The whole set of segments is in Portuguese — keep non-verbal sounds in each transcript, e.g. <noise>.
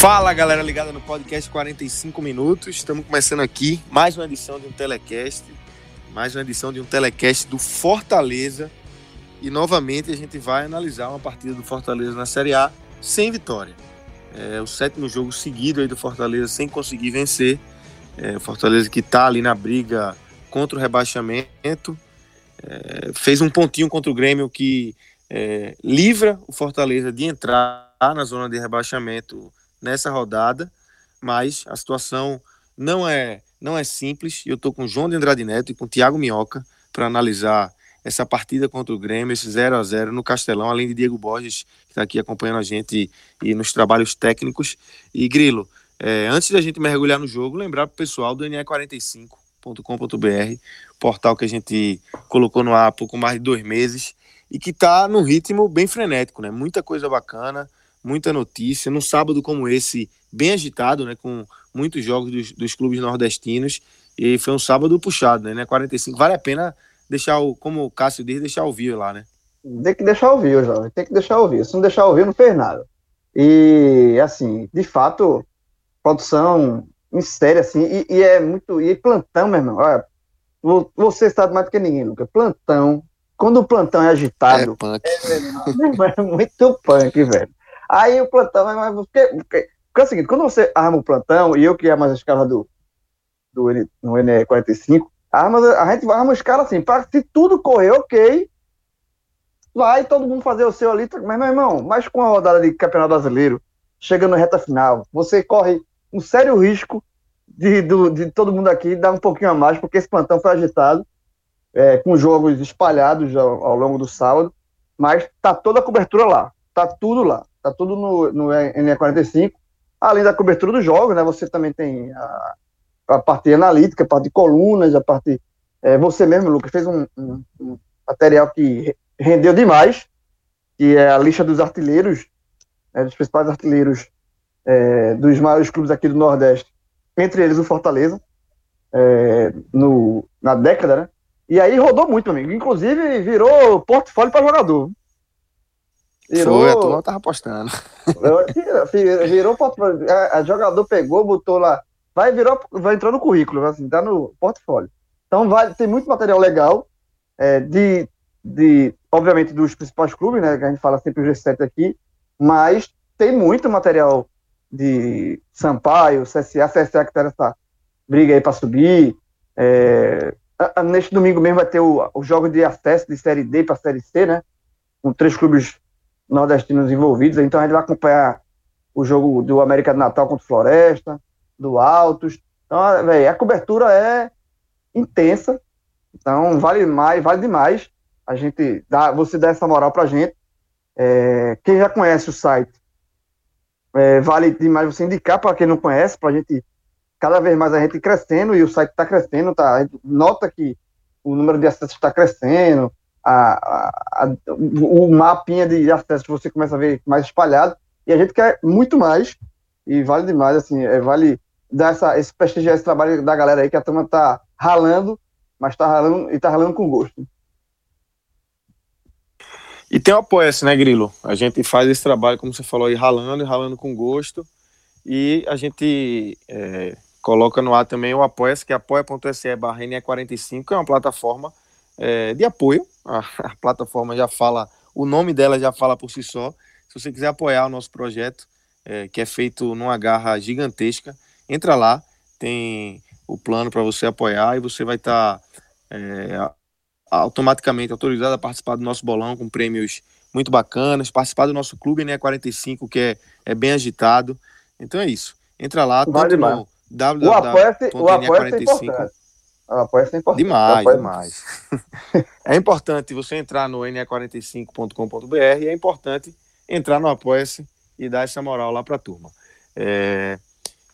Fala galera ligada no podcast 45 minutos. Estamos começando aqui mais uma edição de um telecast, mais uma edição de um telecast do Fortaleza. E novamente a gente vai analisar uma partida do Fortaleza na Série A sem vitória. É o sétimo jogo seguido aí do Fortaleza sem conseguir vencer. É, o Fortaleza que está ali na briga contra o rebaixamento. É, fez um pontinho contra o Grêmio que é, livra o Fortaleza de entrar na zona de rebaixamento nessa rodada, mas a situação não é não é simples. Eu estou com o João de Andrade Neto e com o Thiago Minhoca para analisar essa partida contra o Grêmio, esse 0 a 0 no Castelão, além de Diego Borges, que está aqui acompanhando a gente e, e, nos trabalhos técnicos. E Grilo, é, antes da gente mergulhar no jogo, lembrar para o pessoal do NE45.com.br, portal que a gente colocou no ar há pouco mais de dois meses e que está num ritmo bem frenético, né? Muita coisa bacana, muita notícia. Num sábado como esse, bem agitado, né, com muitos jogos dos, dos clubes nordestinos. E foi um sábado puxado, né? 45. Vale a pena deixar o, como o Cássio diz, deixar ouvir lá, né? Tem que deixar ouvir, jovem. Tem que deixar ouvir. Se não deixar ouvir, não fez nada. E, assim, de fato, produção em série, assim, e, e é muito. E plantão, meu irmão. Olha, você sabe mais do que ninguém, Lucas. Plantão. Quando o plantão é agitado. É, punk. É, <laughs> é muito punk, velho. Aí o plantão, porque, porque, porque é o seguinte, quando você arma o plantão, e eu que é mais a escala do, do no NE45, arma, a gente vai armar a escala assim, para se tudo correr ok, vai todo mundo fazer o seu ali, mas meu irmão, mas com a rodada de campeonato brasileiro, chegando na reta final, você corre um sério risco de, de, de todo mundo aqui dar um pouquinho a mais, porque esse plantão foi agitado, é, com jogos espalhados ao, ao longo do sábado, mas tá toda a cobertura lá, tá tudo lá. Tá tudo no, no NE45. Além da cobertura dos jogos, né? Você também tem a, a parte analítica, a parte de colunas, a parte. É, você mesmo, Lucas, fez um, um, um, material que rendeu demais, que é a lista dos artilheiros, né, dos principais artilheiros é, dos maiores clubes aqui do Nordeste, entre eles o Fortaleza, é, no, na década, né? E aí rodou muito, amigo. Inclusive virou portfólio para jogador. Virou, Foi, a turma tava apostando. Virou, a, a jogador pegou, botou lá, vai virou, vai entrar no currículo, assim, tá no portfólio. Então vai, tem muito material legal, é, de, de, obviamente, dos principais clubes, né, que a gente fala sempre o G7 aqui, mas tem muito material de Sampaio, CSA, CSA que tá nessa briga aí para subir. É, neste domingo mesmo vai ter o, o jogo de acesso de Série D para Série C, né? Com três clubes nordestinos envolvidos. Então a gente vai acompanhar o jogo do América de Natal contra o Floresta, do Altos. Então, véio, a cobertura é intensa. Então vale mais, vale demais. A gente dá, você dá essa moral pra gente. É, quem já conhece o site, é, vale demais você indicar para quem não conhece, para a gente cada vez mais a gente crescendo e o site está crescendo, tá? Nota que o número de acessos está crescendo, a, a, o mapinha de acesso você começa a ver mais espalhado, e a gente quer muito mais, e vale demais, assim, é, vale dar essa, esse prestigiar esse trabalho da galera aí, que a turma tá ralando, mas tá ralando, e tá ralando com gosto. E tem o apoia-se, né, Grilo? A gente faz esse trabalho, como você falou aí, ralando e ralando com gosto, e a gente é, coloca no ar também o apoia-se, que é apoia.se barra 45 que é uma plataforma é, de apoio. A, a, plataforma já fala, o nome dela já fala por si só. Se você quiser apoiar o nosso projeto, é, que é feito numa garra gigantesca, entra lá, tem o plano para você apoiar e você vai estar tá, é, automaticamente autorizado a participar do nosso bolão com prêmios muito bacanas, participar do nosso clube NE45, que é, é bem agitado. Então é isso. Entra lá, vale tanto no www.ne45. O apoia é importante. Demais, demais. é importante você entrar no ne45.com.br e é importante entrar no Apoia-se e dar essa moral lá para a turma. É...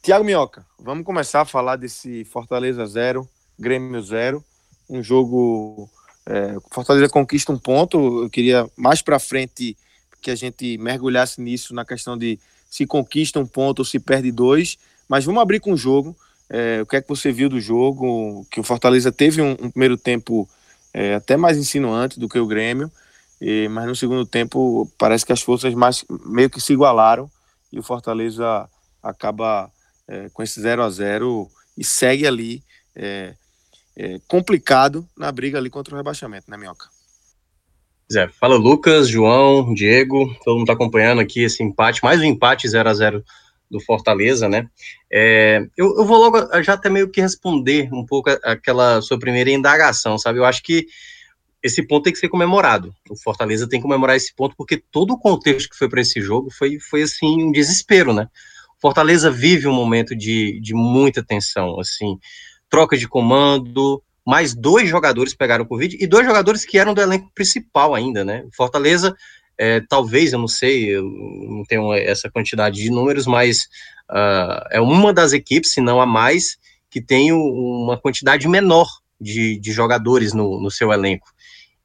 Tiago Minhoca, vamos começar a falar desse Fortaleza 0, Grêmio 0. Um jogo. É... Fortaleza conquista um ponto. Eu queria mais para frente que a gente mergulhasse nisso na questão de se conquista um ponto ou se perde dois. Mas vamos abrir com o jogo. É, o que é que você viu do jogo? Que o Fortaleza teve um, um primeiro tempo é, até mais insinuante do que o Grêmio, e, mas no segundo tempo parece que as forças mais meio que se igualaram e o Fortaleza acaba é, com esse 0 a 0 e segue ali é, é, complicado na briga ali contra o rebaixamento, né, Minhoca? Zé, fala Lucas, João, Diego, todo mundo tá acompanhando aqui esse empate, mais um empate 0 a 0 do Fortaleza, né? É, eu, eu, vou logo já até meio que responder um pouco aquela sua primeira indagação, sabe? Eu acho que esse ponto tem que ser comemorado. O Fortaleza tem que comemorar esse ponto porque todo o contexto que foi para esse jogo foi, foi assim um desespero, né? Fortaleza vive um momento de, de muita tensão, assim, troca de comando, mais dois jogadores pegaram Covid e dois jogadores que eram do elenco principal ainda, né? Fortaleza é, talvez, eu não sei, eu não tenho essa quantidade de números, mas uh, é uma das equipes, se não a mais, que tem uma quantidade menor de, de jogadores no, no seu elenco.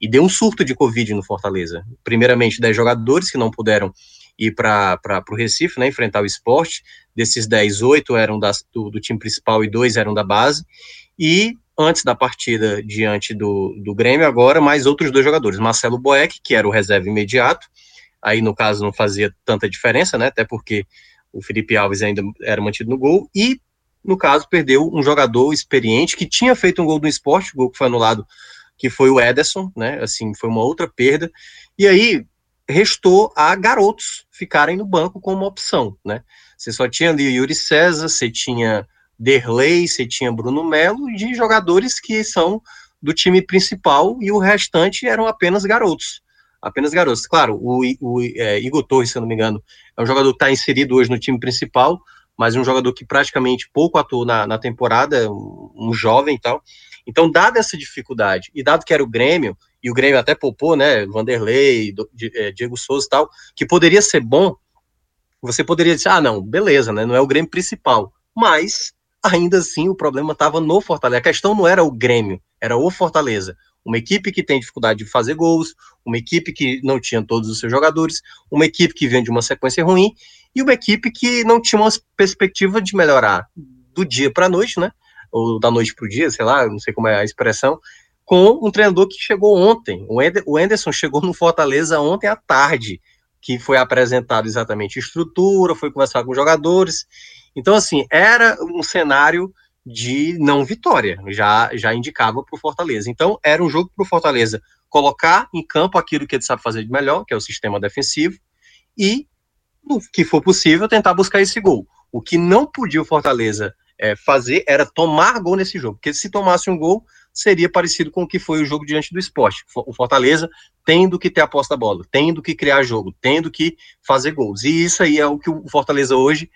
E deu um surto de Covid no Fortaleza. Primeiramente, 10 jogadores que não puderam ir para o Recife, né, enfrentar o esporte. Desses 10, 8 eram das, do, do time principal e dois eram da base. E antes da partida diante do, do Grêmio, agora mais outros dois jogadores, Marcelo Boeck, que era o reserva imediato, aí no caso não fazia tanta diferença, né, até porque o Felipe Alves ainda era mantido no gol, e no caso perdeu um jogador experiente que tinha feito um gol do esporte, o gol que foi anulado, que foi o Ederson, né, assim, foi uma outra perda, e aí restou a garotos ficarem no banco como opção, né, você só tinha ali o Yuri César, você tinha Derlei, você tinha Bruno Melo, de jogadores que são do time principal e o restante eram apenas garotos. Apenas garotos. Claro, o, o é, Igor Torres, se eu não me engano, é um jogador que está inserido hoje no time principal, mas um jogador que praticamente pouco atuou na, na temporada, um, um jovem e tal. Então, dada essa dificuldade, e dado que era o Grêmio, e o Grêmio até poupou, né, Vanderlei, é, Diego Souza e tal, que poderia ser bom, você poderia dizer, ah, não, beleza, né, não é o Grêmio principal, mas ainda assim o problema estava no Fortaleza. A questão não era o Grêmio, era o Fortaleza. Uma equipe que tem dificuldade de fazer gols, uma equipe que não tinha todos os seus jogadores, uma equipe que vem de uma sequência ruim e uma equipe que não tinha uma perspectiva de melhorar do dia para a noite, né? Ou da noite para o dia, sei lá, não sei como é a expressão, com um treinador que chegou ontem. O Anderson chegou no Fortaleza ontem à tarde, que foi apresentado exatamente estrutura, foi conversar com os jogadores então, assim, era um cenário de não vitória, já, já indicava para o Fortaleza. Então, era um jogo para o Fortaleza colocar em campo aquilo que ele sabe fazer de melhor, que é o sistema defensivo, e, no que for possível, tentar buscar esse gol. O que não podia o Fortaleza é, fazer era tomar gol nesse jogo, porque se tomasse um gol, seria parecido com o que foi o jogo diante do esporte. O Fortaleza tendo que ter a da bola, tendo que criar jogo, tendo que fazer gols. E isso aí é o que o Fortaleza hoje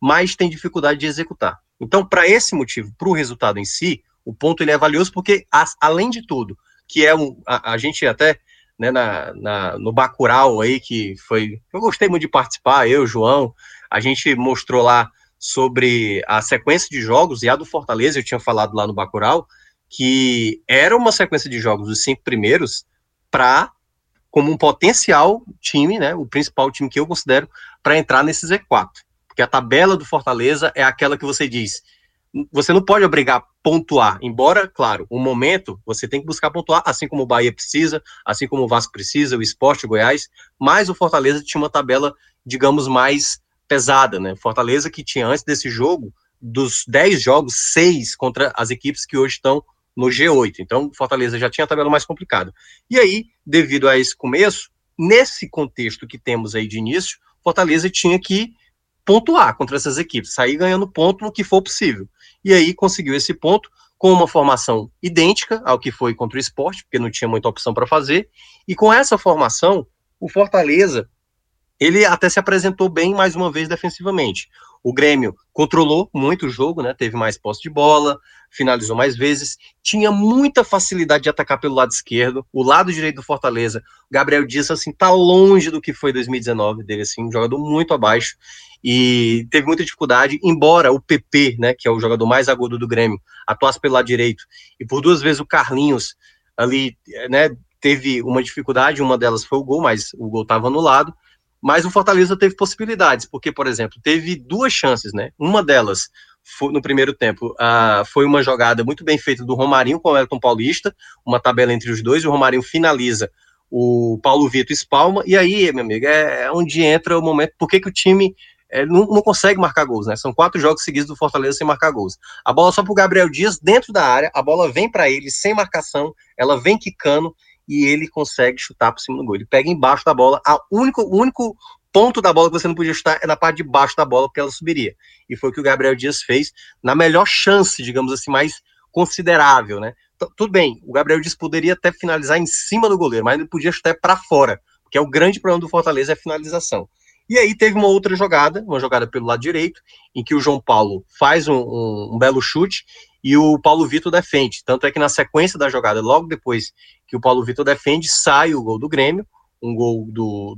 mais tem dificuldade de executar. Então, para esse motivo, para o resultado em si, o ponto ele é valioso porque, além de tudo, que é um, a, a gente até né, na, na, no Bacurau aí, que foi. Eu gostei muito de participar, eu, João, a gente mostrou lá sobre a sequência de jogos, e a do Fortaleza, eu tinha falado lá no Bacurau, que era uma sequência de jogos dos cinco primeiros para como um potencial time, né, o principal time que eu considero para entrar nesse Z4 que a tabela do Fortaleza é aquela que você diz. Você não pode obrigar a pontuar, embora, claro, um momento você tem que buscar pontuar, assim como o Bahia precisa, assim como o Vasco precisa, o Esporte, o Goiás, mas o Fortaleza tinha uma tabela, digamos, mais pesada, né? Fortaleza que tinha antes desse jogo, dos 10 jogos, 6 contra as equipes que hoje estão no G8. Então, Fortaleza já tinha a tabela mais complicada. E aí, devido a esse começo, nesse contexto que temos aí de início, Fortaleza tinha que pontuar contra essas equipes, sair ganhando ponto no que for possível. E aí conseguiu esse ponto com uma formação idêntica ao que foi contra o esporte, porque não tinha muita opção para fazer, e com essa formação, O Fortaleza, ele até se apresentou bem mais uma vez defensivamente. O Grêmio controlou muito o jogo, né? Teve mais posse de bola, finalizou mais vezes, tinha muita facilidade de atacar pelo lado esquerdo. O lado direito do Fortaleza, Gabriel Dias assim tá longe do que foi 2019 dele assim, um jogador muito abaixo e teve muita dificuldade, embora o PP, né, que é o jogador mais agudo do Grêmio, atuasse pelo lado direito e por duas vezes o Carlinhos ali, né, teve uma dificuldade, uma delas foi o gol, mas o gol estava anulado. Mas o Fortaleza teve possibilidades, porque, por exemplo, teve duas chances, né? Uma delas foi, no primeiro tempo uh, foi uma jogada muito bem feita do Romarinho com o Elton Paulista, uma tabela entre os dois, e o Romarinho finaliza, o Paulo Vitor espalma, e aí, meu amigo, é, é onde entra o momento, por que, que o time é, não, não, consegue marcar gols, né? São quatro jogos seguidos do Fortaleza sem marcar gols. A bola só para o Gabriel Dias dentro da área, a bola vem para ele sem marcação, ela vem quicando e ele consegue chutar por cima do gol. Ele pega embaixo da bola, a único, o único ponto da bola que você não podia chutar é na parte de baixo da bola, porque ela subiria. E foi o que o Gabriel Dias fez na melhor chance, digamos assim, mais considerável, né? Tudo bem, o Gabriel Dias poderia até finalizar em cima do goleiro, mas ele podia chutar para fora, porque é o grande problema do Fortaleza é a finalização. E aí teve uma outra jogada, uma jogada pelo lado direito, em que o João Paulo faz um, um, um belo chute e o Paulo Vitor defende. Tanto é que na sequência da jogada, logo depois que o Paulo Vitor defende, sai o gol do Grêmio, um gol do,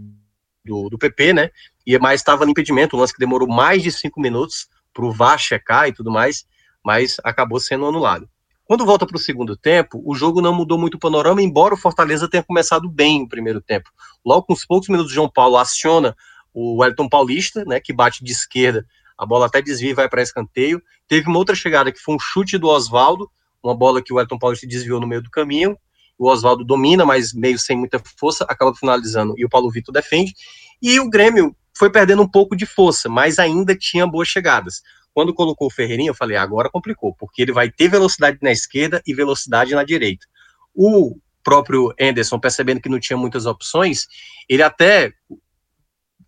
do, do PP, né? E mais estava no impedimento, um lance que demorou mais de cinco minutos para o VAR checar e tudo mais, mas acabou sendo anulado. Quando volta para o segundo tempo, o jogo não mudou muito o panorama, embora o Fortaleza tenha começado bem no primeiro tempo. Logo com os poucos minutos, João Paulo aciona o Wellington Paulista, né, que bate de esquerda a bola até desvia e vai para escanteio. Teve uma outra chegada que foi um chute do Oswaldo, uma bola que o Elton Paulista desviou no meio do caminho. O Oswaldo domina, mas meio sem muita força, acaba finalizando e o Paulo Vitor defende. E o Grêmio foi perdendo um pouco de força, mas ainda tinha boas chegadas. Quando colocou o Ferreirinha, eu falei, agora complicou, porque ele vai ter velocidade na esquerda e velocidade na direita. O próprio Anderson, percebendo que não tinha muitas opções, ele até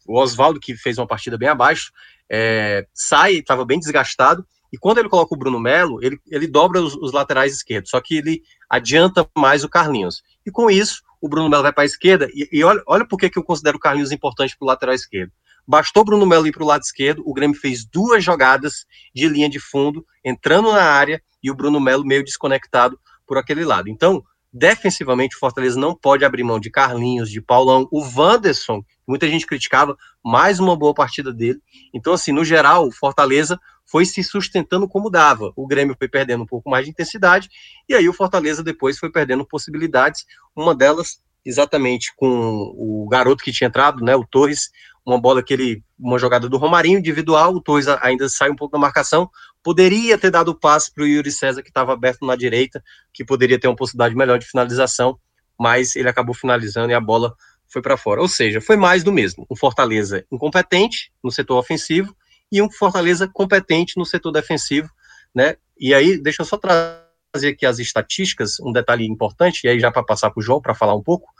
o Oswaldo, que fez uma partida bem abaixo, é, sai, estava bem desgastado, e quando ele coloca o Bruno Melo, ele, ele dobra os, os, laterais esquerdos, só que ele adianta mais o Carlinhos. E com isso, o Bruno Melo vai para a esquerda, e, e, olha, olha por que, eu considero o Carlinhos importante para o lateral esquerdo. Bastou o Bruno Melo ir para o lado esquerdo, o Grêmio fez duas jogadas de linha de fundo, entrando na área, e o Bruno Melo meio desconectado por aquele lado. Então, defensivamente, o Fortaleza não pode abrir mão de Carlinhos, de Paulão, o Wanderson, muita gente criticava, mais uma boa partida dele. Então, assim, no geral, o Fortaleza foi se sustentando como dava. O Grêmio foi perdendo um pouco mais de intensidade, e aí o Fortaleza depois foi perdendo possibilidades, uma delas exatamente com o garoto que tinha entrado, né, o Torres, uma bola que ele, uma jogada do Romarinho individual, o Torres ainda sai um pouco da marcação, poderia ter dado o passe para o Yuri César que estava aberto na direita, que poderia ter uma possibilidade melhor de finalização, mas ele acabou finalizando e a bola foi para fora. Ou seja, foi mais do mesmo. Um Fortaleza incompetente no setor ofensivo e um Fortaleza competente no setor defensivo, né? E aí, deixa eu só trazer aqui as estatísticas, um detalhe importante, e aí já para passar para o João para falar um pouco.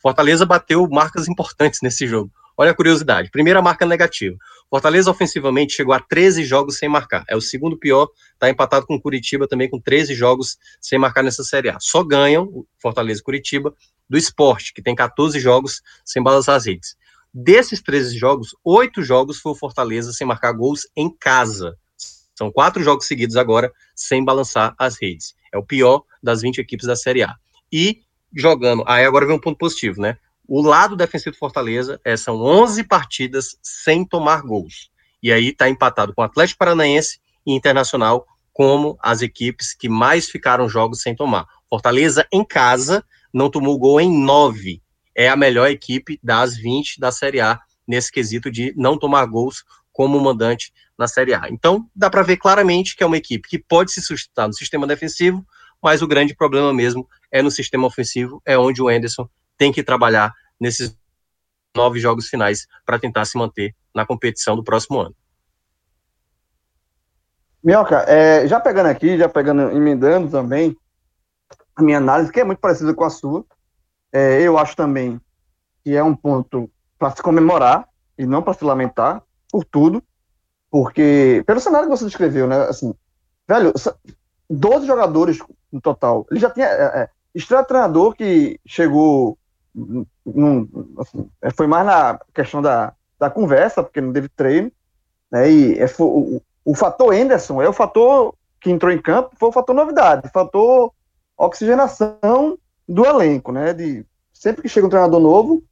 Fortaleza bateu marcas importantes <laughs> nesse jogo. Olha a curiosidade. Primeira marca negativa. Fortaleza ofensivamente chegou a 13 jogos sem marcar. É o segundo pior, está empatado com Curitiba também com 13 jogos sem marcar nessa Série A. Só ganham Fortaleza e Curitiba do esporte, que tem 14 jogos sem balançar as redes. Desses 13 jogos, oito jogos foi o Fortaleza sem marcar gols em casa. São quatro jogos seguidos agora sem balançar as redes. É o pior das 20 equipes da Série A. E jogando, aí agora vem um ponto positivo, né? O lado defensivo do Fortaleza é, são 11 partidas sem tomar gols. E aí está empatado com o Atlético Paranaense e Internacional como as equipes que mais ficaram jogos sem tomar. Fortaleza em casa não tomou gol em 9. É a melhor equipe das 20 da Série A nesse quesito de não tomar gols como mandante na Série A. Então, dá para ver claramente que é uma equipe que pode se sustentar no sistema defensivo, mas o grande problema mesmo é no sistema ofensivo, é onde o Anderson tem que trabalhar nesses nove jogos finais para tentar se manter na competição do próximo ano. Minhoca, é, já pegando aqui, já pegando, emendando também a minha análise, que é muito parecida com a sua, é, eu acho também que é um ponto para se comemorar e não para se lamentar por tudo, porque, pelo cenário que você descreveu, né, assim, velho, 12 jogadores no total, ele já tinha, é, é, treinador que chegou não, assim, é, foi mais na questão da, da conversa, porque não teve treino, né? E é, o, o fator Anderson é o fator que entrou em campo, foi o fator novidade, fator oxigenação do elenco, né? De sempre que chega um treinador novo,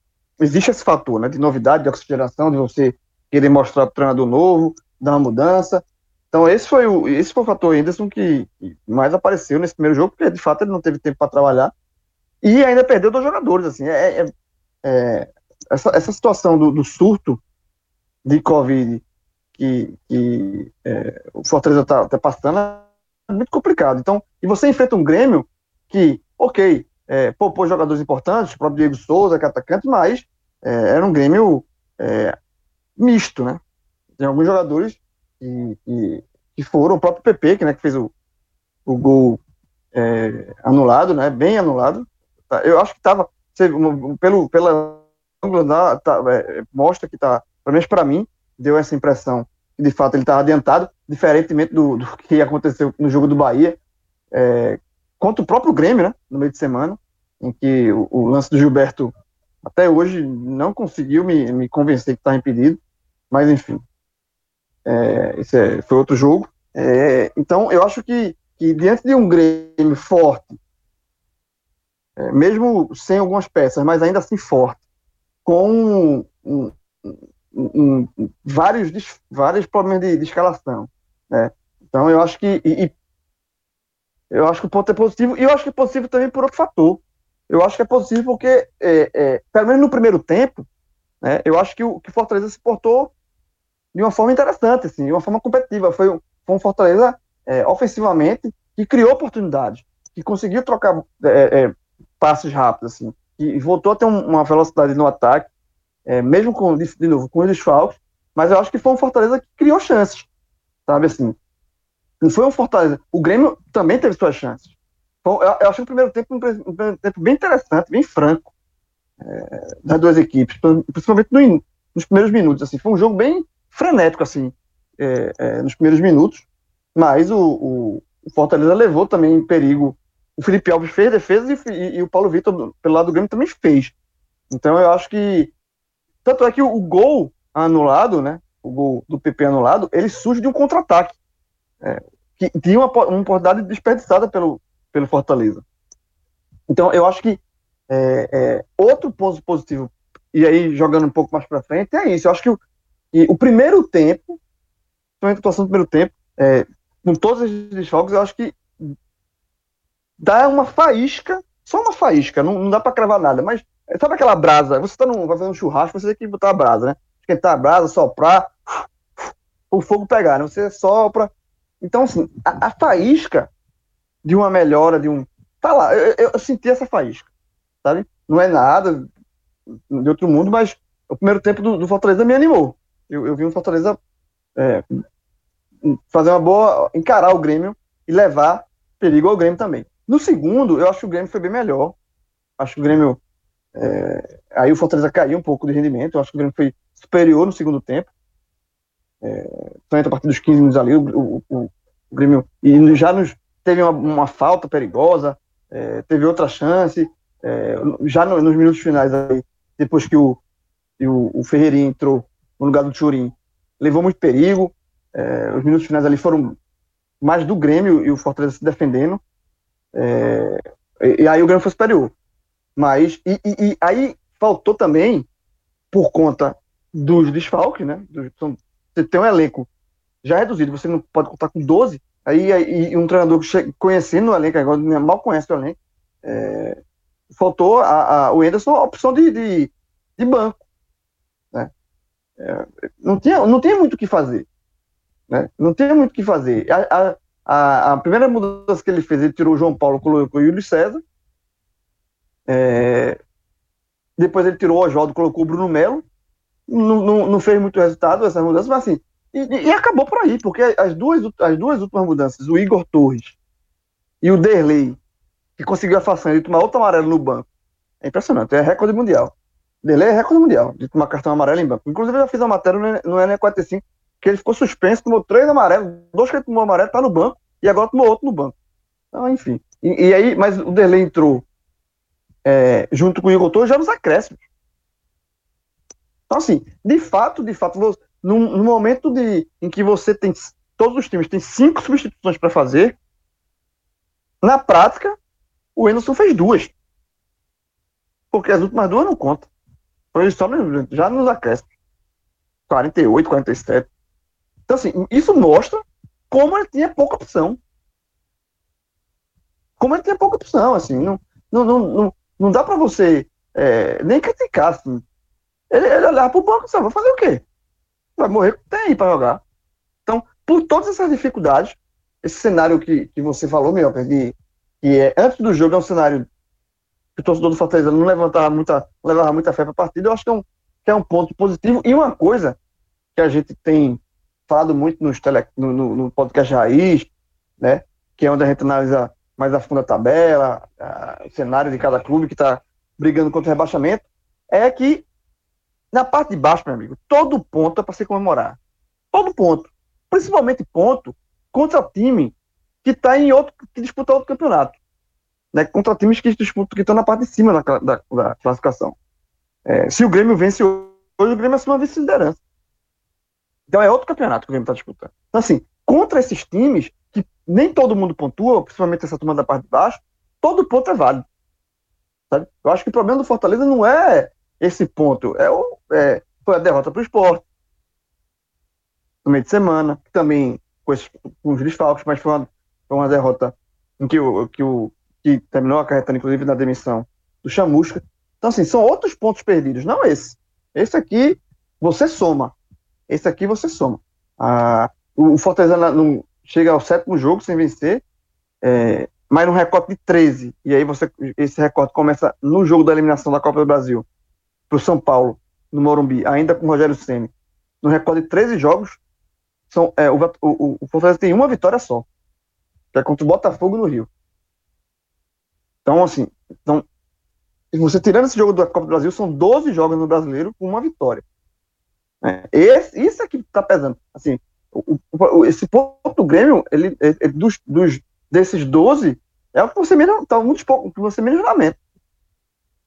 existe esse fator, né? De novidade, de oxigenação, de você querer mostrar para o treinador novo, dar uma mudança. Então esse foi o esse foi o fator Anderson que mais apareceu nesse primeiro jogo, porque de fato ele não teve tempo para trabalhar e ainda perdeu dois jogadores, assim, é, é, é essa, essa situação do, do, surto de Covid que, que é, o Fortaleza está tá passando é muito complicado. Então, e você enfrenta um Grêmio que, ok, é, poupou jogadores importantes, o próprio Diego Souza, que é atacante, mas é, era um Grêmio é, misto, né? Tem alguns jogadores que, que, que, foram, o próprio PP, que, né, que fez o, o gol é, anulado, né? Bem anulado, eu acho que estava, pelo, pela tá, é, mostra que está, pelo menos para mim, deu essa impressão que de fato ele estava adiantado, diferentemente do, do, que aconteceu no jogo do Bahia, é, contra o próprio Grêmio, né, no meio de semana, em que o, o lance do Gilberto até hoje não conseguiu me, me convencer que estava impedido, mas enfim, é, é, foi outro jogo. É, então eu acho que, que diante de um Grêmio forte, é, mesmo sem algumas peças, mas ainda assim forte, com um, um, um, vários, vários problemas de, de escalação. Né? Então eu acho que e, eu acho que o ponto é positivo e eu acho que é positivo também por outro fator. Eu acho que é positivo porque, é, é, pelo menos no primeiro tempo, né, eu acho que o que Fortaleza se portou de uma forma interessante, assim, de uma forma competitiva. Foi, foi um Fortaleza é, ofensivamente que criou oportunidades, que conseguiu trocar é, é, passes rápidos, assim, e voltou a ter uma velocidade no ataque, é, mesmo com, de, novo, com os desfalques, mas eu acho que foi um Fortaleza que criou chances, sabe, assim, não foi um Fortaleza, o Grêmio também teve suas chances, eu, eu achei o primeiro tempo um, tempo bem interessante, bem franco, é, das duas equipes, principalmente no, nos primeiros minutos, assim, foi um jogo bem frenético, assim, é, é, nos primeiros minutos, mas o, o, o Fortaleza levou também em perigo o Felipe Alves fez defesa e, e, e, o Paulo Vitor, pelo lado do Grêmio, também fez. Então eu acho que. Tanto é que o, o gol anulado, né? O gol do PP anulado, ele surge de um contra-ataque. É, que tinha uma, uma oportunidade desperdiçada pelo, pelo Fortaleza. Então eu acho que é, é, outro ponto positivo, e aí jogando um pouco mais para frente, é isso. Eu acho que o, o primeiro tempo, a atuação do primeiro tempo, é, com todos os desfalques, eu acho que dá uma faísca, só uma faísca, não, não dá para cravar nada, mas sabe aquela brasa? Você tá no, vai fazer um churrasco, você tem que botar a brasa, né? Esquentar a brasa, soprar, o fogo pegar, né? Você sopra. Então, assim, a, a faísca de uma melhora, de um. Tá lá, eu, eu, eu, senti essa faísca, sabe? Não é nada de outro mundo, mas o primeiro tempo do, do Fortaleza me animou. Eu, eu vi o Fortaleza é, fazer uma boa. encarar o Grêmio e levar perigo ao Grêmio também. No segundo, eu acho que o Grêmio foi bem melhor. Acho que o Grêmio. É, aí o Fortaleza caiu um pouco de rendimento. Eu acho que o Grêmio foi superior no segundo tempo. É, a partir dos 15 minutos ali, o, o, o, Grêmio. E já nos, teve uma, uma falta perigosa, é, teve outra chance. É, já no, nos minutos finais, aí, depois que o, o, o Ferreirinha entrou no lugar do Turim, levou muito perigo. É, os minutos finais ali foram mais do Grêmio e o Fortaleza se defendendo. É, e, aí o Grêmio foi superior. Mas, e, e, e, aí faltou também, por conta dos desfalques, né? Dos, você tem um elenco já reduzido, você não pode contar com 12, aí, aí um treinador conhecendo o elenco, agora mal conhece o elenco, é, faltou a, a, o Anderson a opção de, de, de banco. Né? É, não, tinha, não tinha muito o que fazer. Né? Não tinha muito o que fazer. A, a, a, primeira mudança que ele fez, ele tirou o João Paulo, colocou o Júlio César. É, depois ele tirou o Oswaldo, colocou o Bruno Melo. Não, não, não, fez muito resultado essa mudança, mas assim. E, e, acabou por aí, porque as duas, as duas últimas mudanças, o Igor Torres e o Derley, que conseguiu a façanha de tomar outro amarelo no banco, é impressionante, é recorde mundial. Derley é recorde mundial de tomar cartão amarelo em banco. Inclusive, eu já fiz uma matéria no, no N45 que ele ficou suspenso, tomou três amarelos, dois que ele tomou amarelo, tá no banco, e agora tomou outro no banco. Então, enfim. E, e aí, mas o Derlei entrou é, junto com o Igor Torres, já nos acréscimos. Então, assim, de fato, de fato, no, no momento de, em que você tem, todos os times têm cinco substituições para fazer, na prática, o Anderson fez duas. Porque as últimas duas não contam. Foi só já nos acréscimos. 48, 47. Então, assim, isso mostra como ele tinha pouca opção. Como ele tinha pouca opção, assim. Não, não, não, não, não dá para você é, nem criticar, assim. Ele, ele olhava pro banco e vai fazer o quê? Vai morrer, tem aí para jogar. Então, por todas essas dificuldades, esse cenário que, que você falou, meu, que, que é, antes do jogo é um cenário que o torcedor do Fortaleza não levantava muita, levava muita fé para a partida, eu acho que é, um, que é um ponto positivo. E uma coisa que a gente tem falado muito nos tele, no, no, no podcast Raiz, né, que é onde a gente analisa mais a fundo a tabela, a, o cenário de cada clube que está brigando contra o rebaixamento, é que na parte de baixo, meu amigo, todo ponto é para se comemorar. Todo ponto. Principalmente ponto contra time que está em outro, que disputa outro campeonato né, contra times que que estão na parte de cima da, da, da classificação. É, se o Grêmio vence hoje, o Grêmio assume a vice-liderança. Então é outro campeonato que o Grêmio está disputando. Então, assim, contra esses times, que nem todo mundo pontua, principalmente essa turma da parte de baixo, todo ponto é válido. Sabe? Eu acho que o problema do Fortaleza não é esse ponto, é, o, é foi a derrota para o esporte no meio de semana, também com, esses, com os desfalques, mas foi uma, foi uma derrota em que o, que o que terminou acarretando, inclusive, na demissão do Chamusca. Então, assim, são outros pontos perdidos, não esse. Esse aqui você soma. Esse aqui você soma. Ah, o Fortaleza não chega ao sétimo jogo sem vencer, é, mas num recorte de 13. E aí você, esse recorte começa no jogo da eliminação da Copa do Brasil para o São Paulo, no Morumbi, ainda com o Rogério Ceni. No recorde de 13 jogos, são, é, o, o, o Fortaleza tem uma vitória só, que é contra o Botafogo no Rio. Então, assim, então, você tirando esse jogo da Copa do Brasil, são 12 jogos no brasileiro com uma vitória. É, esse, isso é que tá pesando. Assim, o, o, esse ponto do Grêmio, ele, ele dos, dos, desses 12, é o que você menos, tá muito pouco, que você menos lamenta.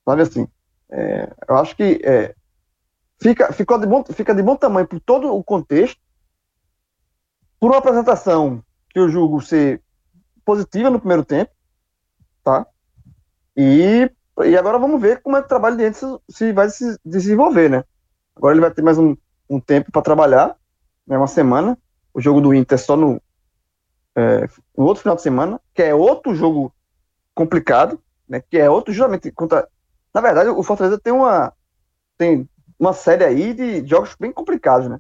Sabe assim? É, eu acho que é, fica, ficou de bom, fica de bom tamanho por todo o contexto, por uma apresentação que eu julgo ser positiva no primeiro tempo, tá? E, e agora vamos ver como é que o trabalho de Anderson se vai se desenvolver, né? Agora ele vai ter mais um, um tempo para trabalhar, né, uma semana. O jogo do Inter é só no, é, no outro final de semana, que é outro jogo complicado, né? Que é outro justamente contra. Na verdade, o Fortaleza tem uma tem uma série aí de jogos bem complicados, né?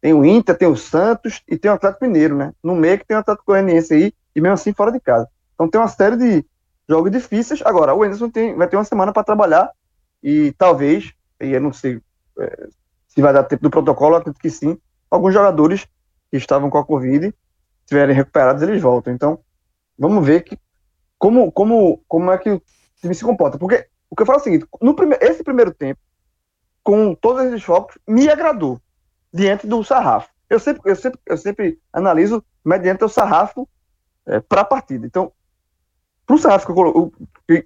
Tem o Inter, tem o Santos e tem o Atlético Mineiro, né? No meio que tem o Atlético Goianiense aí e mesmo assim fora de casa. Então tem uma série de, jogos difíceis. Agora, o Anderson tem, vai ter uma semana para trabalhar e talvez, e eu não sei se vai dar tempo do protocolo, acredito que sim, alguns jogadores que estavam com a Covid, estiverem recuperados, eles voltam. Então, vamos ver que, como, como, como é que o time se comporta. Porque o que eu falo é o seguinte: no prime esse primeiro tempo, com todos esses focos, me agradou diante do sarrafo. Eu sempre, eu sempre, eu sempre analiso mediante o sarrafo é, para a partida. Então, pro Sarrafo que eu,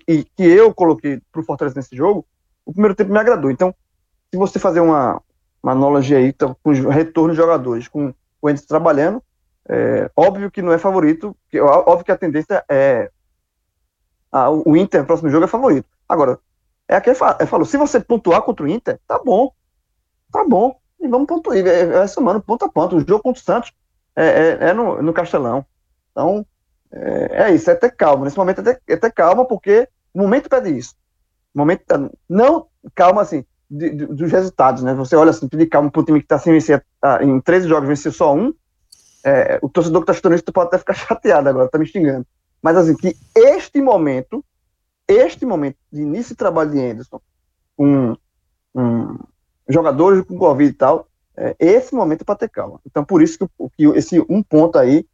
que, que eu coloquei pro Fortaleza nesse jogo, o primeiro tempo me agradou. Então, se você fazer uma, uma analogia aí então, com os retornos de jogadores, com o Enzo trabalhando, é, óbvio que não é favorito, que, óbvio que a tendência é a, o Inter próximo jogo é favorito. Agora, é aquele é, falou, se você pontuar contra o Inter, tá bom, tá bom, e vamos pontuar, é, é somando ponto a ponto. O jogo contra o Santos é, é, é no, no Castelão. Então, é, é isso, é ter calma. Nesse momento é ter, é ter calma, porque o momento pede isso. O momento, não calma assim, de, de, dos resultados, né? Você olha assim, pedir calma para um time que está sem vencer, ah, em 13 jogos venceu só um. É, o torcedor que está chutando isso pode até ficar <laughs> chateado agora, tá me xingando. Mas assim, que este momento, este momento de início de trabalho de Anderson, com um, jogadores com Covid e tal, é, esse momento é para ter calma. Então, por isso que, que esse um ponto aí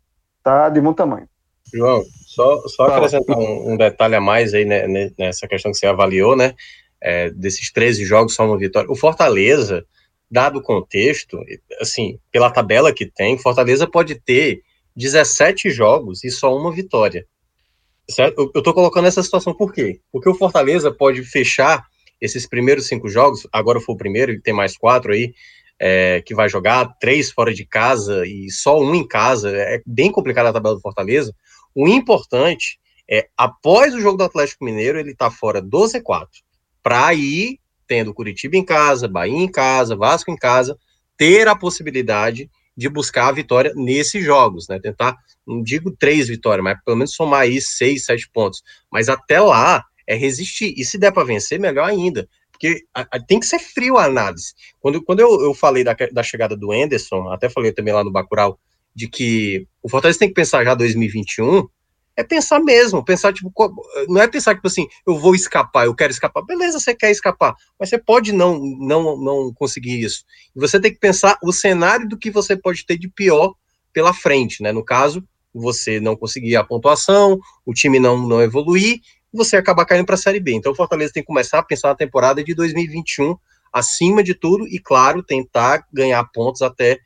tá de bom tamanho. João, só, só acrescentar um, um, detalhe a mais aí né, nessa questão que você avaliou, né? É, desses 13 jogos, só uma vitória. O Fortaleza, dado o contexto, assim, pela tabela que tem, Fortaleza pode ter 17 jogos e só uma vitória. Certo? Eu estou colocando essa situação por quê? Porque o Fortaleza pode fechar esses primeiros cinco jogos, agora foi o primeiro, e tem mais quatro aí, é, que vai jogar, três fora de casa e só um em casa, é bem complicado a tabela do Fortaleza. O importante é, após o jogo do Atlético Mineiro, ele tá fora 12 4, para ir tendo Curitiba em casa, Bahia em casa, Vasco em casa, ter a possibilidade de buscar a vitória nesses jogos, né? Tentar, não digo três vitórias, mas pelo menos somar aí seis, sete pontos. Mas até lá é resistir. E se der para vencer, melhor ainda. Porque a, a, tem que ser frio a análise. Quando, quando eu, eu falei da, da chegada do Enderson, até falei também lá no Bacurau, de que o Fortaleza tem que pensar já 2021, é pensar mesmo, pensar, tipo, não é pensar, tipo assim, eu vou escapar, eu quero escapar. Beleza, você quer escapar, mas você pode não, não, não conseguir isso. E você tem que pensar o cenário do que você pode ter de pior pela frente, né? No caso, você não conseguir a pontuação, o time não, não evoluir, você acabar caindo para a Série B. Então o Fortaleza tem que começar a pensar na temporada de 2021 acima de tudo e, claro, tentar ganhar pontos até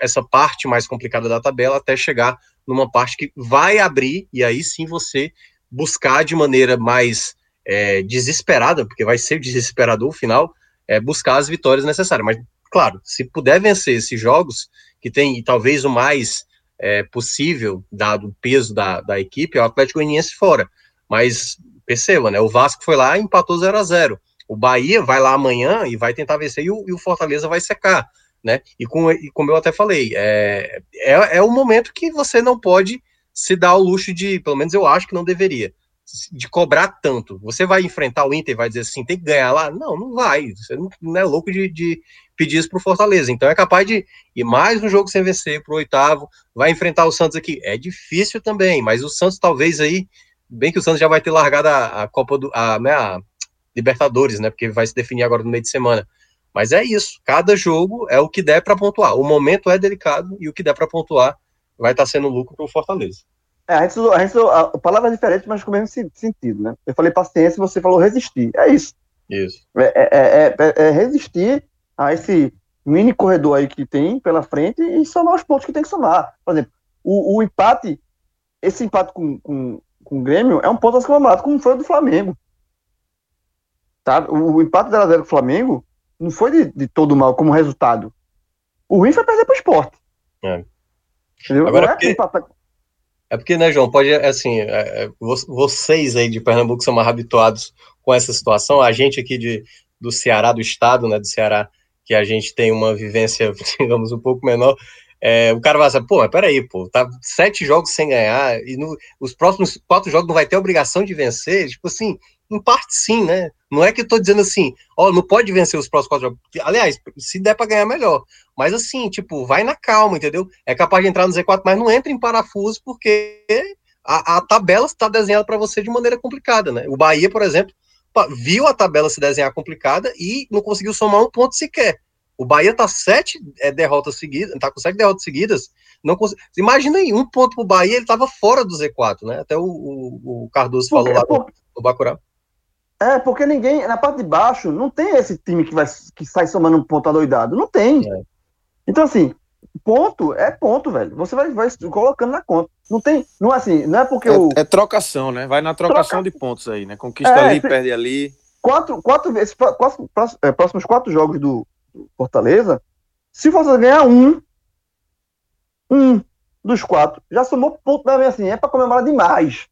essa parte mais complicada da tabela, até chegar numa parte que vai abrir, e aí sim você buscar de maneira mais é, desesperada, porque vai ser desesperador o final, é, buscar as vitórias necessárias. Mas, claro, se puder vencer esses jogos, que tem talvez o mais é, possível, dado o peso da, da equipe, é o Atlético Goianiense fora. Mas perceba, né? O Vasco foi lá e empatou 0 a 0 O Bahia vai lá amanhã e vai tentar vencer e o, e o Fortaleza vai secar né? E, com, e como eu até falei, é, é, é um momento que você não pode se dar o luxo de, pelo menos eu acho que não deveria, de cobrar tanto. Você vai enfrentar o Inter e vai dizer assim, tem que ganhar lá? Não, não vai. Você não, não é louco de, de pedir isso pro Fortaleza. Então é capaz de ir mais um jogo sem vencer pro oitavo, vai enfrentar o Santos aqui. É difícil também, mas o Santos talvez aí, bem que o Santos já vai ter largado a, a Copa do. A, né, a Libertadores, né? Porque vai se definir agora no meio de semana. Mas é isso. Cada jogo é o que der para pontuar. O momento é delicado e o que der para pontuar vai estar tá sendo lucro para o Fortaleza. É, a gente, a gente a, palavras diferentes, mas com o mesmo sentido, né? Eu falei paciência, você falou resistir. É isso. Isso. É, é, é, é, resistir a esse mini corredor aí que tem pela frente e somar os pontos que tem que somar. Por exemplo, o, o empate, esse empate com, com, com o Grêmio é um ponto aclamado, como foi o do Flamengo. Tá? O, o empate 0x0 com o Flamengo não foi de, de todo mal como resultado. O ruim foi perder para o esporte. É. Agora, é, porque, é porque, né, João, pode, assim, é, é vocês aí de Pernambuco são mais habituados com essa situação, a gente aqui de, do Ceará, do estado, né, do Ceará, que a gente tem uma vivência, <laughs> digamos, um pouco menor, é, o cara vai assim, pô, mas peraí, pô, tá sete jogos sem ganhar, e no, os próximos quatro jogos não vai ter obrigação de vencer, tipo assim, em parte sim, né? Não é que eu tô dizendo assim, ó, não pode vencer os próximos quatro jogos. Aliás, se der para ganhar, melhor. Mas assim, tipo, vai na calma, entendeu? É capaz de entrar no Z4, mas não entra em parafuso, porque a, a tabela está desenhada para você de maneira complicada, né? O Bahia, por exemplo, viu a tabela se desenhar complicada e não conseguiu somar um ponto sequer. O Bahia tá sete é, derrotas seguidas, tá com sete derrotas seguidas. Não. Imagina aí, um ponto pro Bahia, ele tava fora do Z4, né? Até o, o, o Cardoso falou lá no, no Bacurau. É, porque ninguém, na parte de baixo, não tem esse time que, vai, que sai somando um ponto adoidado. Não tem. É. Então, assim, ponto é ponto, velho. Você vai, vai colocando na conta. Não tem. Não é assim, não é porque é, o. É trocação, né? Vai na trocação Troca... de pontos aí, né? Conquista é, ali, se... perde ali. Quatro, quatro vezes, quatro, é, próximos quatro jogos do, Fortaleza, se você ganhar um, um dos quatro, já somou ponto também assim, é para comemorar demais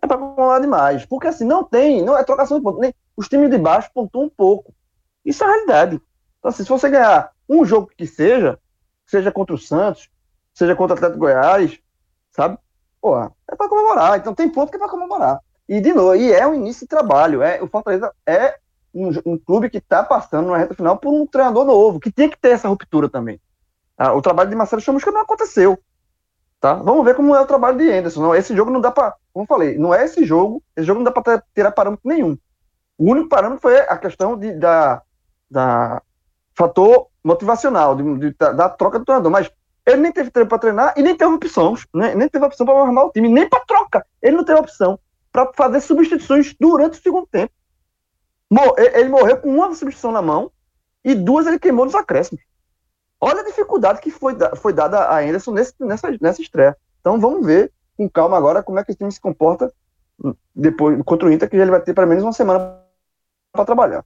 é para acumular demais. Porque assim, não tem, não é trocação de pontos. Nem, os times de baixo pontuam um pouco. Isso é a realidade. Então, assim, se você ganhar um jogo que seja, seja contra o Santos, seja contra o Atlético Goiás, sabe? Porra, é para comemorar. Então tem ponto que é para comemorar. E de novo, e é um início de trabalho. É, o Fortaleza é um, um clube que está passando na reta final por um treinador novo, que tem que ter essa ruptura também. Ah, o trabalho de Marcelo Chamusca não aconteceu. Tá? Vamos ver como é o trabalho de Anderson. Não, esse jogo não dá para, como eu falei, não é esse jogo, esse jogo não dá para tirar parâmetro nenhum. O único parâmetro foi a questão de, da, da fator motivacional, de, de, da, troca do treinador. Mas ele nem teve tempo para treinar e nem teve opção, né? nem teve opção para armar o time, nem para troca. Ele não teve opção para fazer substituições durante o segundo tempo. Ele morreu com uma substituição na mão e duas ele queimou nos acréscimos. Olha a dificuldade que foi, foi dada a Anderson nesse, nessa, nessa estreia. Então vamos ver com calma agora como é que o time se comporta depois contra o Inter, que ele vai ter pelo menos uma semana para trabalhar.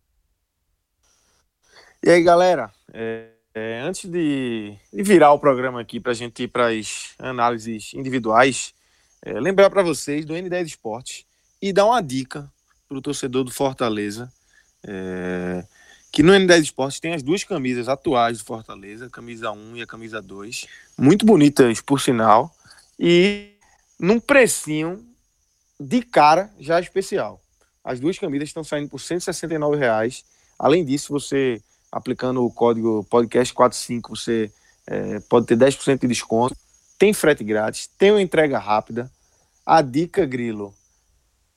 E aí, galera, é, é, antes de, de, virar o programa aqui para a gente ir para as análises individuais, é, lembrar para vocês do N10 Esportes e dar uma dica para o torcedor do Fortaleza, é, que no N10 Esportes tem as duas camisas atuais do Fortaleza, a camisa 1 e a camisa 2, muito bonitas por sinal, e num precinho de cara já especial. As duas camisas estão saindo por 169 reais. Além disso, você aplicando o código podcast45, você é, pode ter 10% de desconto. Tem frete grátis, tem uma entrega rápida. A dica, Grilo,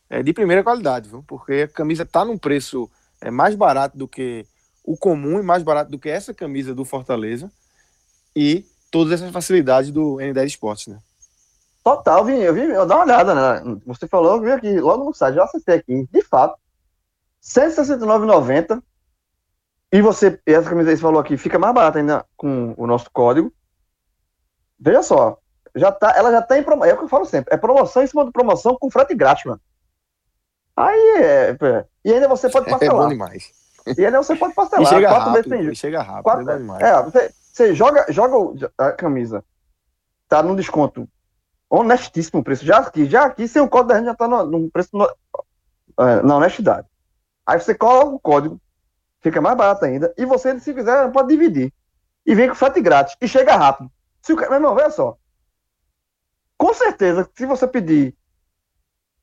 é de primeira qualidade, viu? Porque a camisa está num preço é, mais barato do que o comum e mais barato do que essa camisa do Fortaleza. E todas essas facilidades do N10 Esportes, né? Total, vim, eu vim, eu dar uma olhada, né? Você falou, eu vim aqui, logo no site, já acessei aqui. De fato, R$ 169,90. E você, essa camisa aí você falou aqui, fica mais barata ainda com o nosso código. Veja só, já tá, ela já tá em promoção, é o que eu falo sempre, é promoção em cima de promoção com frete grátis, mano. Aí é e ainda você pode <laughs> parcelar. É bom demais. E ainda você pode parcelar. E chega quatro rápido, vezes sem chega rápido, quatro, é demais. É, você, você joga, joga a camisa, tá num desconto honestíssimo o preço. Já aqui, já aqui, sem o código da gente já tá no, no preço no, é, na honestidade. Aí você coloca o código, fica mais barato ainda, e você, se quiser, pode dividir. E vem com frete grátis, e chega rápido. Se o, meu irmão, veja só. Com certeza, se você pedir,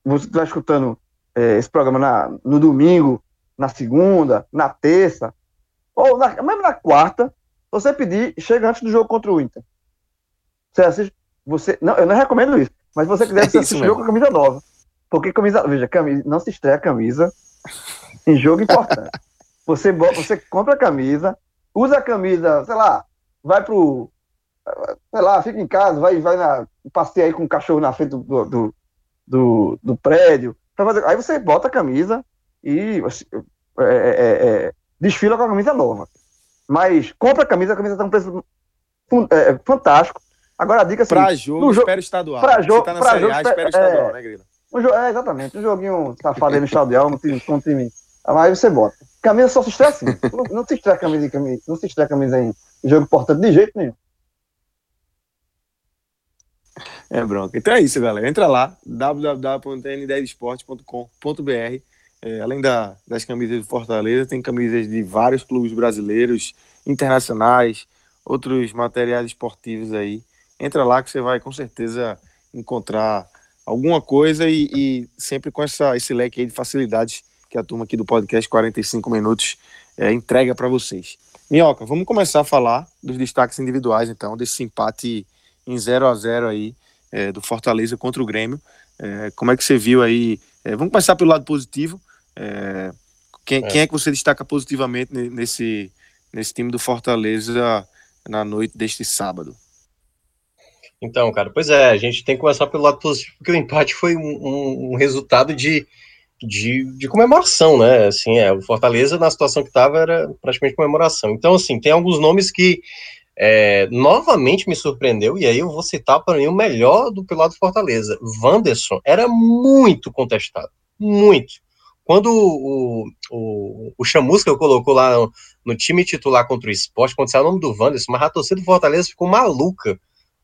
você está escutando é, esse programa na, no domingo, na segunda, na terça, ou na, mesmo na quarta, você pedir, chega antes do jogo contra o Inter. Você assiste, você, não, eu não recomendo isso, mas se você quiser, é você assiste o jogo com a camisa nova. Porque camisa, veja, camisa, não se estreia a camisa em jogo importante. <laughs> Você, você compra a camisa, usa a camisa, sei lá, vai pro. Sei lá, fica em casa, vai, vai na, passeia aí com o cachorro na frente do, do, do, do prédio. Fazer, aí você bota a camisa e é, é, é, é, desfila com a camisa nova. Mas compra a camisa, a camisa tá um preço é, fantástico. Agora a dica é assim, Pra jogo, espera o estadual. Pra jogo, tá na pra jogo, a, espera o estadual, né, Grilo? Um é, exatamente. Um joguinho safado aí no estadual, um time, um time. Aí você bota. Camisa só se estreia assim. não, não se estreia camisa em camisa. Não se estreia camisa em jogo importante de jeito nenhum. É bronca. Então é isso, galera. Entra lá, www.n10esporte.com.br. É, além da, das camisas do Fortaleza, tem camisas de vários clubes brasileiros, internacionais, outros materiais esportivos aí entra lá que você vai com certeza encontrar alguma coisa e, e sempre com essa, esse leque de facilidades que a turma aqui do podcast 45 Minutos é, entrega para vocês. Minhoca, vamos começar a falar dos destaques individuais, então, desse empate em 0 a 0 aí é, do Fortaleza contra o Grêmio. É, como é que você viu aí? É, vamos começar pelo lado positivo. É, quem, quem, é que você destaca positivamente nesse, nesse time do Fortaleza na noite deste sábado? Então, cara, pois é, a gente tem que começar pelo lado positivo, porque o empate foi um, um, um resultado de, de, de, comemoração, né? Assim, é, o Fortaleza, na situação que estava, era praticamente comemoração. Então, assim, tem alguns nomes que é, novamente me surpreendeu, e aí eu vou citar para mim o melhor do pelo lado do Fortaleza. Wanderson era muito contestado, muito. Quando o, o, o Chamusca colocou lá no, no, time titular contra o esporte, quando saiu o nome do Wanderson, mas a torcida do Fortaleza ficou maluca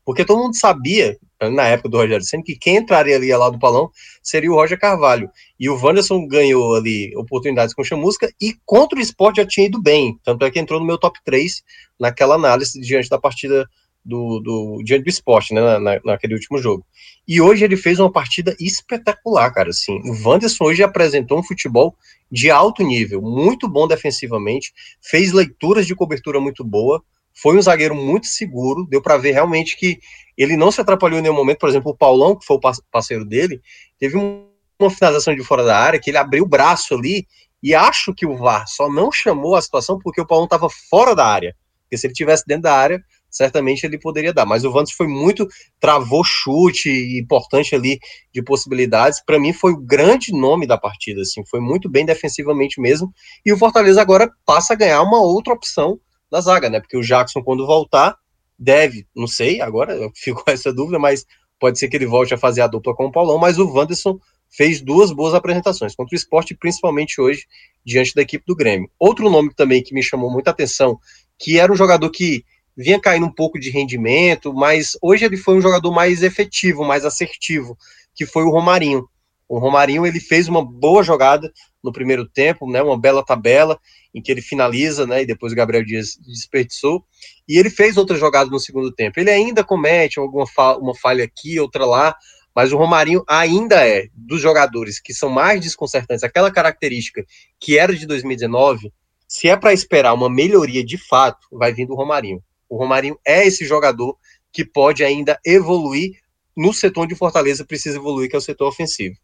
porque todo mundo sabia, na época do Rogério Senna, que quem entraria ali lá do Palão seria o Roger Carvalho. E o Wanderson ganhou ali oportunidades com o Chamusca e contra o esporte já tinha ido bem. Tanto é que entrou no meu top 3 naquela análise diante da partida do, do diante do esporte, né, na, naquele último jogo. E hoje ele fez uma partida espetacular, cara. Assim, o Wanderson hoje apresentou um futebol de alto nível, muito bom defensivamente, fez leituras de cobertura muito boa, foi um zagueiro muito seguro, deu para ver realmente que ele não se atrapalhou em nenhum momento. Por exemplo, o Paulão, que foi o parceiro dele, teve uma finalização de fora da área que ele abriu o braço ali e acho que o VAR só não chamou a situação porque o Paulão estava fora da área. Porque se ele tivesse dentro da área, certamente ele poderia dar. Mas o Vantos foi muito, travou chute importante ali de possibilidades. Para mim foi o grande nome da partida, assim, foi muito bem defensivamente mesmo. E o Fortaleza agora passa a ganhar uma outra opção da zaga, né? Porque o Jackson, quando voltar, deve, não sei, agora eu <laughs> fico com essa dúvida, mas pode ser que ele volte a fazer a dupla com o Paulão, mas o Wanderson fez duas boas apresentações contra o esporte, principalmente hoje, diante da equipe do Grêmio. Outro nome também que me chamou muita atenção, que era um jogador que vinha caindo um pouco de rendimento, mas hoje ele foi um jogador mais efetivo, mais assertivo, que foi o Romarinho. O Romarinho ele fez uma boa jogada no primeiro tempo, né, uma bela tabela em que ele finaliza, né, e depois o Gabriel Dias desperdiçou. E ele fez outra jogada no segundo tempo. Ele ainda comete alguma fa uma falha aqui, outra lá, mas o Romarinho ainda é dos jogadores que são mais desconcertantes, aquela característica que era de 2019. Se é para esperar uma melhoria de fato, vai vir do Romarinho. O Romarinho é esse jogador que pode ainda evoluir no setor de Fortaleza, precisa evoluir, que é o setor ofensivo.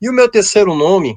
E o meu terceiro nome,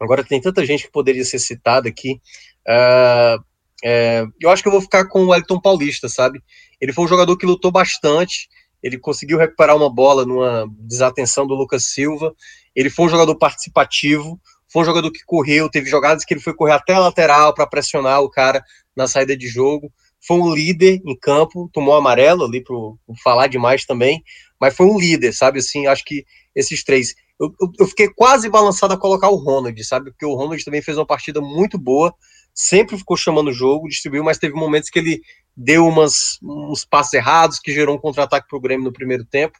agora tem tanta gente que poderia ser citada aqui, uh, é, eu acho que eu vou ficar com o Wellington Paulista, sabe? Ele foi um jogador que lutou bastante, ele conseguiu recuperar uma bola numa desatenção do Lucas Silva, ele foi um jogador participativo, foi um jogador que correu, teve jogadas que ele foi correr até a lateral para pressionar o cara na saída de jogo, foi um líder em campo, tomou amarelo ali para falar demais também, mas foi um líder, sabe? Assim, acho que esses três. Eu, eu, fiquei quase balançado a colocar o Ronald, sabe? Porque o Ronald também fez uma partida muito boa, sempre ficou chamando o jogo, distribuiu, mas teve momentos que ele deu umas, uns passos errados, que gerou um contra-ataque para o Grêmio no primeiro tempo.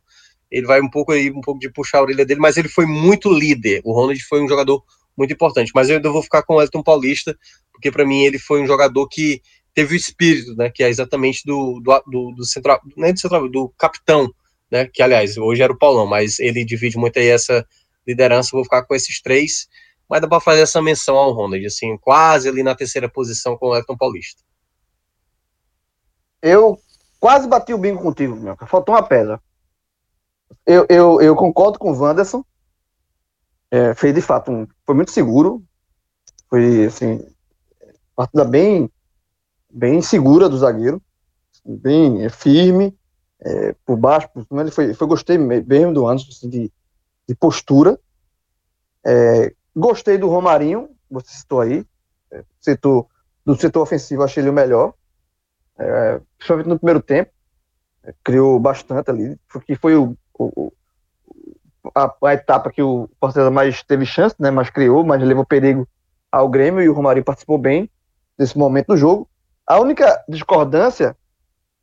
Ele vai um pouco aí, um pouco de puxar a orelha dele, mas ele foi muito líder. O Ronald foi um jogador muito importante. Mas eu ainda vou ficar com o Elton Paulista, porque para mim ele foi um jogador que teve o espírito, né? Que é exatamente do, do, do, do central, nem do central, do capitão né? Que aliás, hoje era o Paulão, mas ele divide muito aí essa liderança. Vou ficar com esses três, mas dá para fazer essa menção ao Ronald, assim, quase ali na terceira posição com o Elton Paulista. Eu quase bati o bingo contigo, meu. Faltou uma pedra. Eu, eu, eu concordo com o Wanderson. É, fez de fato um, foi muito seguro. Foi assim, partida bem, bem segura do zagueiro, bem firme é, por baixo, por cima, ele foi, foi gostei mesmo do Anderson, assim, de, de postura. É, gostei do Romarinho, você citou aí, é, setor, do setor ofensivo achei ele o melhor, é, principalmente no primeiro tempo, é, criou bastante ali, porque foi o, o a, a, etapa que o Fortaleza mais teve chance, né, mais criou, mas levou perigo ao Grêmio e o Romarinho participou bem desse momento do jogo. A única discordância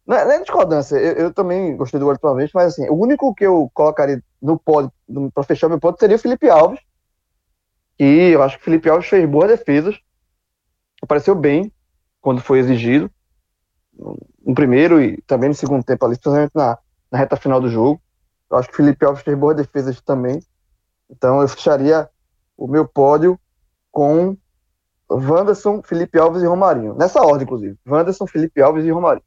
não é, não é discordância, eu, eu, também gostei do Wellington Alves, mas assim, o único que eu colocaria no pódio, para fechar meu pódio, seria o Felipe Alves. E eu acho que o Felipe Alves fez boas defesas, apareceu bem quando foi exigido, no primeiro e também no segundo tempo ali, especialmente na, na reta final do jogo. Eu acho que o Felipe Alves fez boas defesas também. Então eu fecharia o meu pódio com Wanderson, Felipe Alves e Romarinho. Nessa ordem, inclusive. Wanderson, Felipe Alves e Romarinho.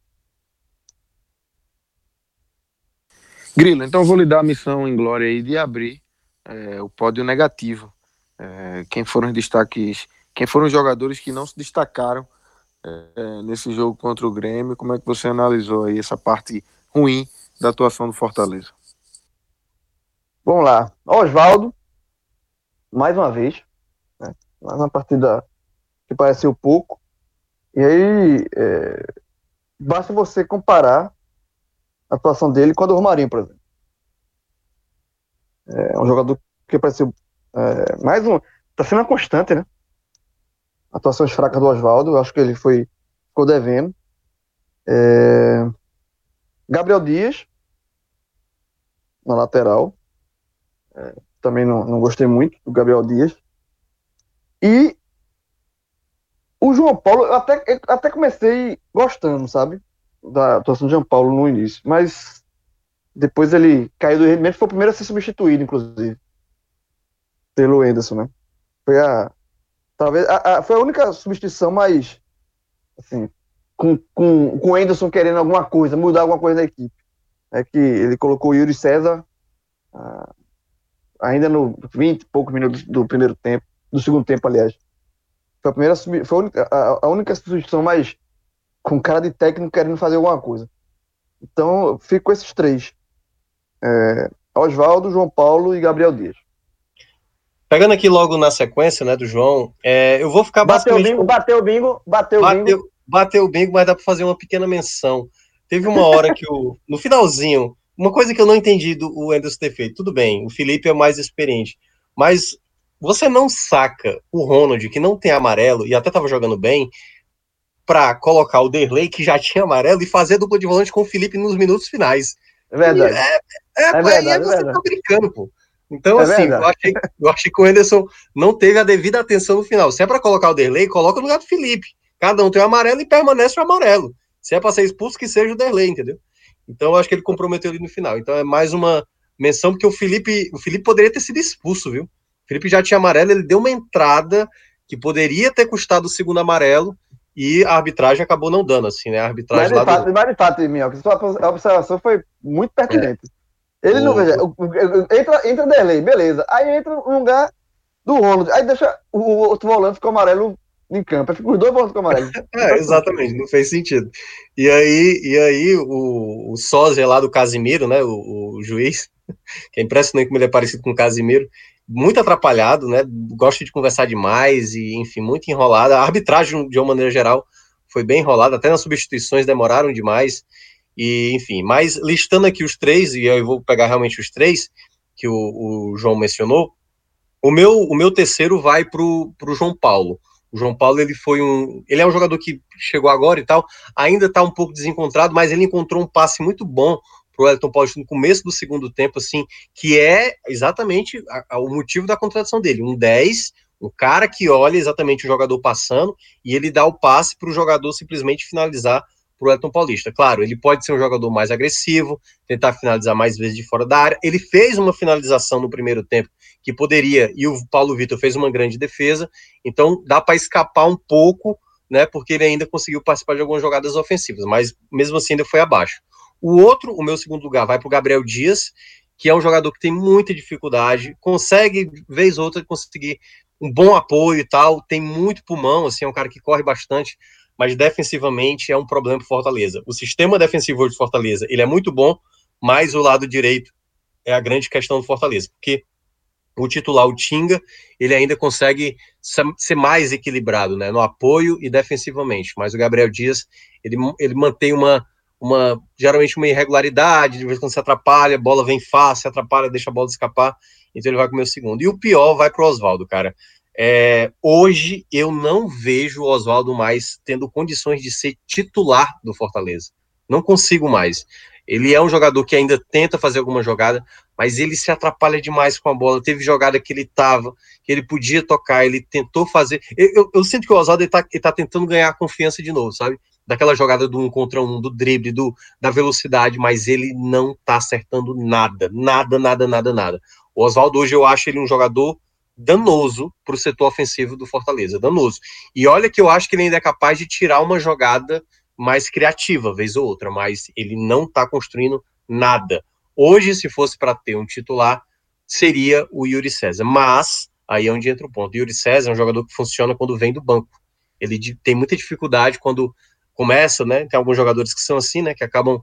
Grilo, então eu vou lhe dar a missão em glória aí de abrir é, o pódio negativo. É, quem foram os destaques, quem foram os jogadores que não se destacaram é, nesse jogo contra o Grêmio? Como é que você analisou aí essa parte ruim da atuação do Fortaleza? Vamos lá, Oswaldo, mais uma vez, né? mais uma partida que pareceu pouco. E aí, basta você comparar a atuação dele com a do Romarinho, por exemplo. É um jogador que apareceu é, mais um. Tá sendo uma constante, né? Atuações fracas do Oswaldo, acho que ele foi ficou devendo. É, Gabriel Dias, na lateral. É, também não, não gostei muito do Gabriel Dias. E o João Paulo, eu até, eu até comecei gostando, sabe? Da atuação de João Paulo no início, mas depois ele caiu do rendimento, foi o primeiro a ser substituído, inclusive, pelo Anderson, né? Foi a. Talvez. A, a, foi a única substituição mais. Assim, com, com, com o Anderson querendo alguma coisa, mudar alguma coisa na equipe. É que ele colocou o Yuri César ah, ainda no 20 e poucos minutos do primeiro tempo, do segundo tempo, aliás. Foi a primeira foi a única, a, a única substituição mais com cara de técnico querendo fazer alguma coisa. Então, eu fico com esses três: é, Oswaldo, João Paulo e Gabriel Dias. Pegando aqui logo na sequência, né, do João, é, eu vou ficar bateu basicamente... Bingo, bateu o bingo, bateu o bingo. Bateu o bingo, mas dá para fazer uma pequena menção. Teve uma hora que o... <laughs> No finalzinho uma coisa que eu não entendi do o Anderson ter feito, tudo bem, o Felipe é mais experiente, mas você não saca o Ronald, que não tem amarelo, e até estava jogando bem, para colocar o Derley, que já tinha amarelo, e fazer dupla de volante com o Felipe nos minutos finais. É verdade. É, é, é, verdade, é você é tá brincando, pô. Então, é assim, eu achei, eu achei, que o Anderson não teve a devida atenção no final. Se é para colocar o Derley, coloca no lugar do Felipe. Cada um tem o amarelo e permanece o amarelo. Se é para ser expulso, que seja o Derley, entendeu? Então, eu acho que ele comprometeu ali no final. Então, é mais uma menção, porque o Felipe, o Felipe poderia ter sido expulso, viu? O Felipe já tinha amarelo, ele deu uma entrada que poderia ter custado o segundo amarelo, e a arbitragem acabou não dando, assim, né? A arbitragem mas, lá fato, do... mas de fato, Minhoca, a observação foi muito pertinente. É. Ele o... não veja, entra, entra delay, beleza. Aí entra no lugar do Ronald, aí deixa o outro volante com amarelo em campo. Aí fica os dois volantes com amarelo. <laughs> é, exatamente, não fez sentido. E aí, e aí o, o sósia lá do Casimiro, né? O, o juiz, <laughs> que é impressionante como ele é parecido com o Casimiro, muito atrapalhado, né? Gosta de conversar demais e, enfim, muito enrolada. A arbitragem, de uma maneira geral, foi bem enrolada, até nas substituições demoraram demais. E, enfim, mas listando aqui os três, e eu vou pegar realmente os três que o, o João mencionou, o meu, o meu terceiro vai para o João Paulo. O João Paulo, ele foi um. Ele é um jogador que chegou agora e tal, ainda está um pouco desencontrado, mas ele encontrou um passe muito bom para o Elton Paulista no começo do segundo tempo, assim, que é exatamente a, a, o motivo da contratação dele. Um 10, um cara que olha exatamente o jogador passando e ele dá o passe para o jogador simplesmente finalizar para o Elton Paulista. Claro, ele pode ser um jogador mais agressivo, tentar finalizar mais vezes de fora da área. Ele fez uma finalização no primeiro tempo que poderia, e o Paulo Vitor fez uma grande defesa, então dá para escapar um pouco, né, porque ele ainda conseguiu participar de algumas jogadas ofensivas, mas mesmo assim ainda foi abaixo. O outro, o meu segundo lugar, vai para o Gabriel Dias, que é um jogador que tem muita dificuldade, consegue, vez ou outra, conseguir um bom apoio e tal, tem muito pulmão, assim, é um cara que corre bastante, mas defensivamente é um problema para Fortaleza. O sistema defensivo de Fortaleza, ele é muito bom, mas o lado direito é a grande questão do Fortaleza, porque o titular, o Tinga, ele ainda consegue ser mais equilibrado, né, no apoio e defensivamente, mas o Gabriel Dias, ele, ele mantém uma uma geralmente uma irregularidade, de vez em quando se atrapalha, a bola vem fácil, atrapalha, deixa a bola escapar, então ele vai comer o segundo. E o pior vai para o Oswaldo, cara. É, hoje eu não vejo o Oswaldo mais tendo condições de ser titular do Fortaleza. Não consigo mais. Ele é um jogador que ainda tenta fazer alguma jogada, mas ele se atrapalha demais com a bola. Teve jogada que ele tava, que ele podia tocar, ele tentou fazer. Eu, eu, eu sinto que o Oswaldo está tá tentando ganhar confiança de novo, sabe? Daquela jogada do um contra um, do drible, do, da velocidade, mas ele não tá acertando nada, nada, nada, nada, nada. O Oswaldo hoje eu acho ele um jogador danoso para o setor ofensivo do Fortaleza, danoso. E olha que eu acho que ele ainda é capaz de tirar uma jogada mais criativa, vez ou outra, mas ele não está construindo nada. Hoje, se fosse para ter um titular, seria o Yuri César. Mas, aí é onde entra o ponto. O Yuri César é um jogador que funciona quando vem do banco. Ele tem muita dificuldade quando começa, né? Tem alguns jogadores que são assim, né? Que acabam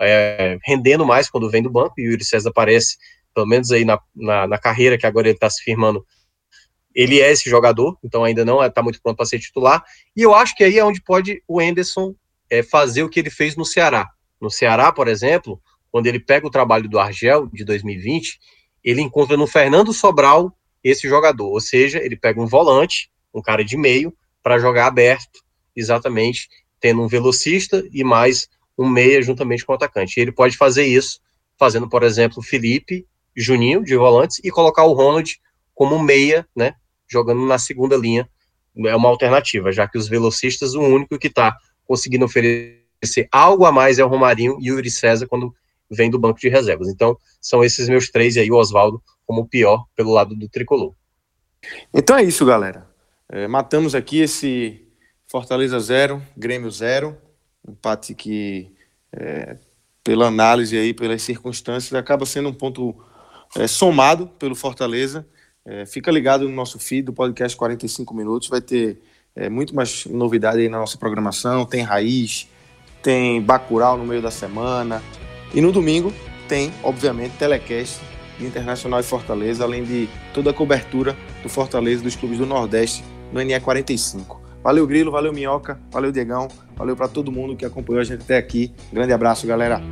é, rendendo mais quando vem do banco, e o Yuri César aparece, pelo menos aí na, na, na carreira que agora ele está se firmando, ele é esse jogador, então ainda não está muito pronto para ser titular, e eu acho que aí é onde pode o Enderson é, fazer o que ele fez no Ceará. No Ceará, por exemplo, quando ele pega o trabalho do Argel de 2020, ele encontra no Fernando Sobral esse jogador, ou seja, ele pega um volante, um cara de meio, para jogar aberto, exatamente, tendo um velocista e mais um meia juntamente com o atacante. E ele pode fazer isso fazendo, por exemplo, Felipe, Juninho de volantes e colocar o Ronald como meia, né, jogando na segunda linha. É uma alternativa, já que os velocistas, o único que está conseguindo oferecer algo a mais é o Romarinho e o Yuri César quando vem do banco de reservas. Então, são esses meus três e aí o Oswaldo como o pior pelo lado do tricolor. Então é isso, galera. É, matamos aqui esse Fortaleza 0, Grêmio 0. Empate que, é, pela análise aí, pelas circunstâncias, acaba sendo um ponto é, somado pelo Fortaleza. É, fica ligado no nosso feed do podcast 45 Minutos, vai ter é, muito mais novidade aí na nossa programação. Tem Raiz, tem Bacural no meio da semana. E no domingo tem, obviamente, telecast Internacional e Fortaleza, além de toda a cobertura do Fortaleza dos clubes do Nordeste no NE 45. Valeu, Grilo, valeu, Minhoca, valeu, Diegão, valeu para todo mundo que acompanhou a gente até aqui. Grande abraço, galera.